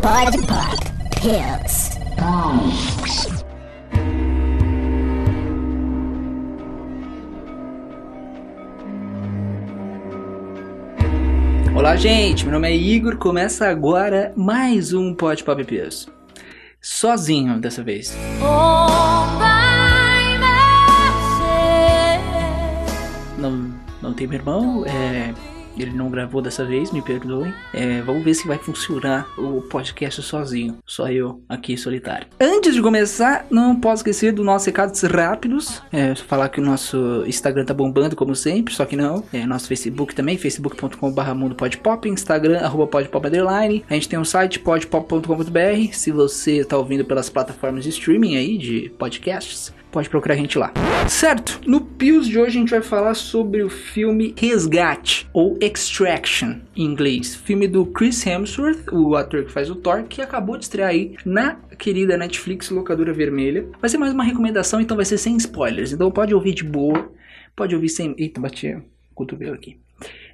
Pode Pop Pills. Olá, gente. Meu nome é Igor. Começa agora mais um Pod Pop Pills. Sozinho dessa vez. Não, não tem meu irmão. É, ele não gravou dessa vez, me perdoem. É, vamos ver se vai funcionar o podcast sozinho. Só eu aqui solitário. Antes de começar, não posso esquecer dos nossos recados rápidos. É, falar que o nosso Instagram tá bombando, como sempre, só que não. É, nosso Facebook também, facebook.com.br mundopodpop, Instagram, arroba podpop underline. A gente tem um site, podpop.com.br. Se você tá ouvindo pelas plataformas de streaming aí, de podcasts, pode procurar a gente lá. Certo, no Pios de hoje a gente vai falar sobre o filme Resgate, ou Extraction em inglês. Filme do Chris Hemsworth, o ator que faz o Thor, que acabou de estrear aí na querida Netflix Locadora Vermelha. Vai ser mais uma recomendação, então vai ser sem spoilers. Então pode ouvir de boa, pode ouvir sem... Eita, bati o cotovelo aqui.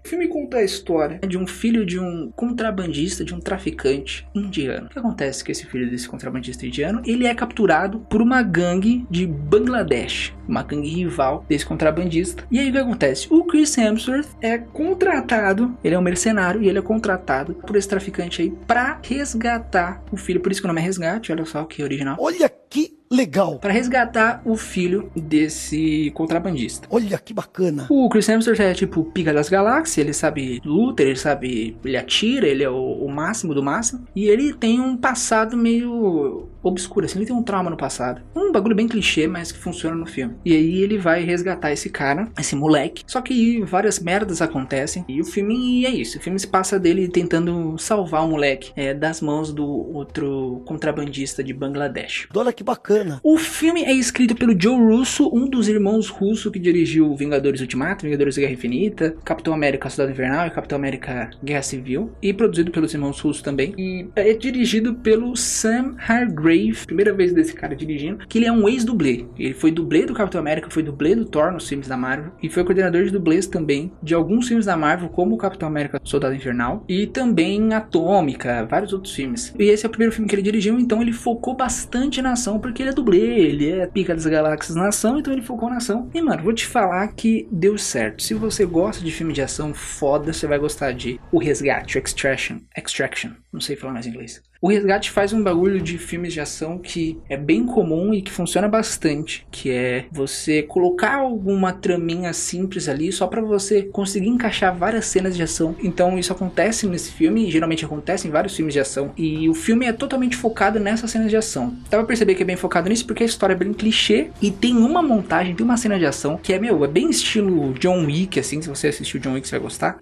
O filme conta a história de um filho de um contrabandista, de um traficante indiano. O que acontece com esse filho desse contrabandista indiano? Ele é capturado por uma gangue de Bangladesh, uma gangue rival desse contrabandista. E aí o que acontece? O Chris Hemsworth é contratado, ele é um mercenário e ele é contratado por esse traficante aí para resgatar o filho. Por isso que o nome é Resgate, olha só que original. Olha que legal. Para resgatar o filho desse contrabandista. Olha que bacana. O Chris Hemsworth é tipo pica das galáxias, ele sabe luta, ele sabe, ele atira, ele é o, o máximo do máximo. E ele tem um passado meio obscuro, assim, ele tem um trauma no passado. Um bagulho bem clichê, mas que funciona no filme. E aí ele vai resgatar esse cara, esse moleque. Só que várias merdas acontecem. E o filme é isso. O filme se passa dele tentando salvar o moleque é, das mãos do outro contrabandista de Bangladesh. Olha que bacana. O filme é escrito pelo Joe Russo, um dos irmãos russo que dirigiu Vingadores Ultimato, Vingadores Guerra Infinita, Capitão América Cidade Invernal e Capitão América Guerra Civil. E produzido pelos irmãos russos também. E é dirigido pelo Sam Hargrave, primeira vez desse cara dirigindo, que ele é um ex-dublê. Ele foi dublê do Capitão América, foi dublê do Thor nos filmes da Marvel. E foi coordenador de dublês também de alguns filmes da Marvel, como o Capitão América Soldado Invernal. E também Atômica, vários outros filmes. E esse é o primeiro filme que ele dirigiu, então ele focou bastante na ação, porque ele é dublê, ele é pica das galáxias na ação, então ele focou na ação. E mano, vou te falar que deu certo. Se você gosta de filme de ação foda, você vai gostar de O Resgate, o Extraction. Extraction, não sei falar mais inglês. O Resgate faz um bagulho de filmes de ação que é bem comum e que funciona bastante, que é você colocar alguma traminha simples ali só para você conseguir encaixar várias cenas de ação. Então isso acontece nesse filme, geralmente acontece em vários filmes de ação, e o filme é totalmente focado nessas cenas de ação. Dá pra perceber que é bem focado nisso porque a história é bem clichê e tem uma montagem, tem uma cena de ação que é, meu, é bem estilo John Wick, assim, se você assistiu John Wick você vai gostar.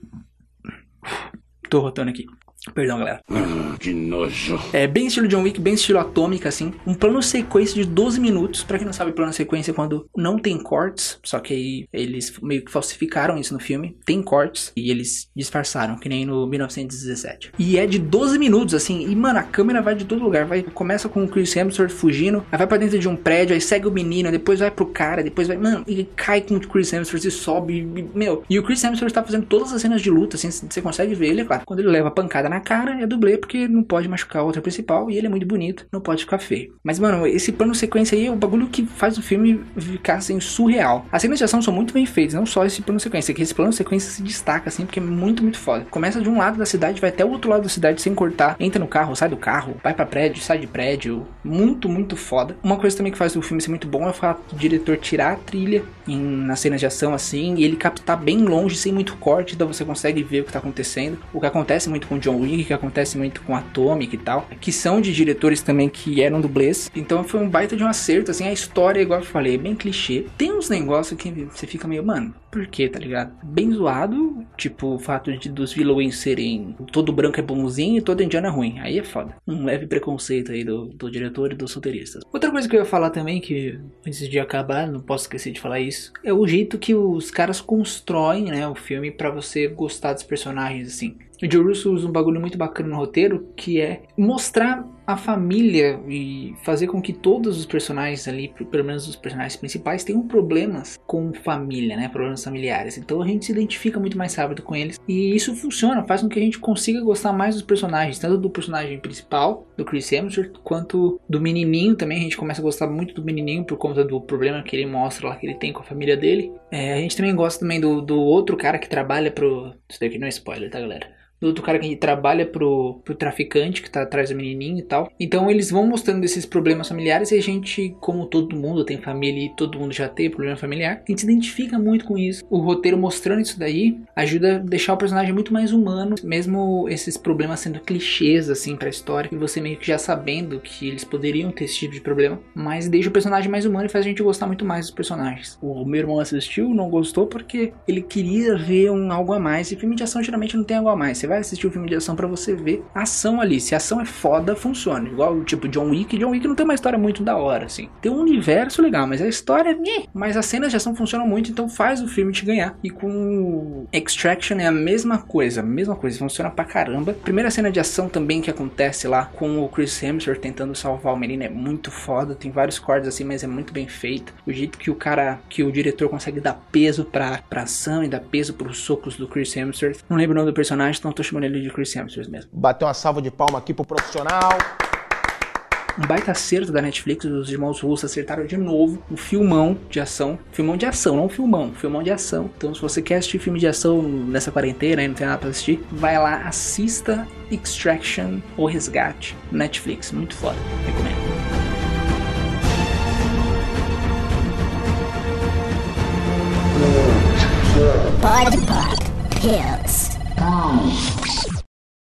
Tô rotando aqui. Perdão, galera. Que nojo. É bem estilo John Wick, bem estilo atômica, assim. Um plano sequência de 12 minutos. Pra quem não sabe, plano sequência é quando não tem cortes. Só que aí eles meio que falsificaram isso no filme. Tem cortes e eles disfarçaram, que nem no 1917. E é de 12 minutos, assim. E, mano, a câmera vai de todo lugar. Vai, começa com o Chris Hemsworth fugindo. Aí vai pra dentro de um prédio, aí segue o menino. Depois vai pro cara, depois vai... Mano, e cai com o Chris Hemsworth e sobe. E, meu, e o Chris Hemsworth tá fazendo todas as cenas de luta, assim. Você consegue ver ele, é claro. Quando ele leva a pancada na cara, é dublê, porque não pode machucar o outro principal. E ele é muito bonito, não pode ficar feio. Mas, mano, esse plano sequência aí é o bagulho que faz o filme ficar, assim, surreal. As cenas de ação são muito bem feitas, não só esse plano sequência. Que esse plano sequência se destaca, assim, porque é muito, muito foda. Começa de um lado da cidade, vai até o outro lado da cidade sem cortar. Entra no carro, sai do carro, vai pra prédio, sai de prédio. Muito, muito foda. Uma coisa também que faz o filme ser muito bom é o fato do diretor tirar a trilha em, nas cenas de ação, assim, e ele captar bem longe, sem muito corte, então você consegue ver o que tá acontecendo. O que acontece muito com John O que acontece muito com Atomic e tal, que são de diretores também que eram dublês. Então foi um baita de um acerto, assim, a história, igual eu falei, é bem clichê. Tem uns negócios que você fica meio, mano, por que, tá ligado? Bem zoado, tipo o fato de dos vilões serem todo branco é bonzinho e todo indiano é ruim. Aí é foda. Um leve preconceito aí do, do diretor e dos roteiristas. Outra coisa que eu ia falar também, que antes de acabar, não posso esquecer de falar isso, é o jeito que os caras constroem, né, o filme para você gostar dos personagens, assim. O Joe Russo usa um bagulho muito bacana no roteiro, que é mostrar a família e fazer com que todos os personagens ali, pelo menos os personagens principais, tenham problemas com família, né? Problemas familiares. Então a gente se identifica muito mais rápido com eles e isso funciona, faz com que a gente consiga gostar mais dos personagens, tanto do personagem principal, do Chris Hemsworth, quanto do menininho também. A gente começa a gostar muito do menininho por conta do problema que ele mostra lá que ele tem com a família dele. É, a gente também gosta também do, do outro cara que trabalha pro. Isso daqui não é spoiler, tá, galera? Do outro cara que trabalha pro, pro traficante que tá atrás do menininho e tal. Então eles vão mostrando esses problemas familiares e a gente, como todo mundo tem família e todo mundo já tem problema familiar, a gente se identifica muito com isso. O roteiro mostrando isso daí ajuda a deixar o personagem muito mais humano, mesmo esses problemas sendo clichês assim pra história, e você meio que já sabendo que eles poderiam ter esse tipo de problema, mas deixa o personagem mais humano e faz a gente gostar muito mais dos personagens. O meu irmão assistiu, não gostou porque ele queria ver um algo a mais, e filme de ação geralmente não tem algo a mais. Você vai assistir o um filme de ação para você ver ação ali. Se a ação é foda, funciona. Igual tipo John Wick. John Wick não tem uma história muito da hora, assim. Tem um universo legal, mas a história é. Mas as cenas de ação funcionam muito, então faz o filme te ganhar. E com Extraction é a mesma coisa, a mesma coisa, funciona pra caramba. Primeira cena de ação também que acontece lá com o Chris Hemsworth tentando salvar o menino é muito foda. Tem vários cortes assim, mas é muito bem feito. O jeito que o cara, que o diretor consegue dar peso pra, pra ação e dar peso pros socos do Chris Hemsworth. Não lembro o nome do personagem, então tô chamando ele de Chris Hemsworth mesmo. Bateu uma salva de palma aqui pro profissional. Um baita acerto da Netflix, os irmãos russos acertaram de novo um filmão de ação. Filmão de ação, não um filmão, filmão de ação. Então, se você quer assistir filme de ação nessa quarentena e não tem nada pra assistir, vai lá, assista Extraction ou Resgate Netflix. Muito foda, recomendo. Pod Pop Hills. Oh.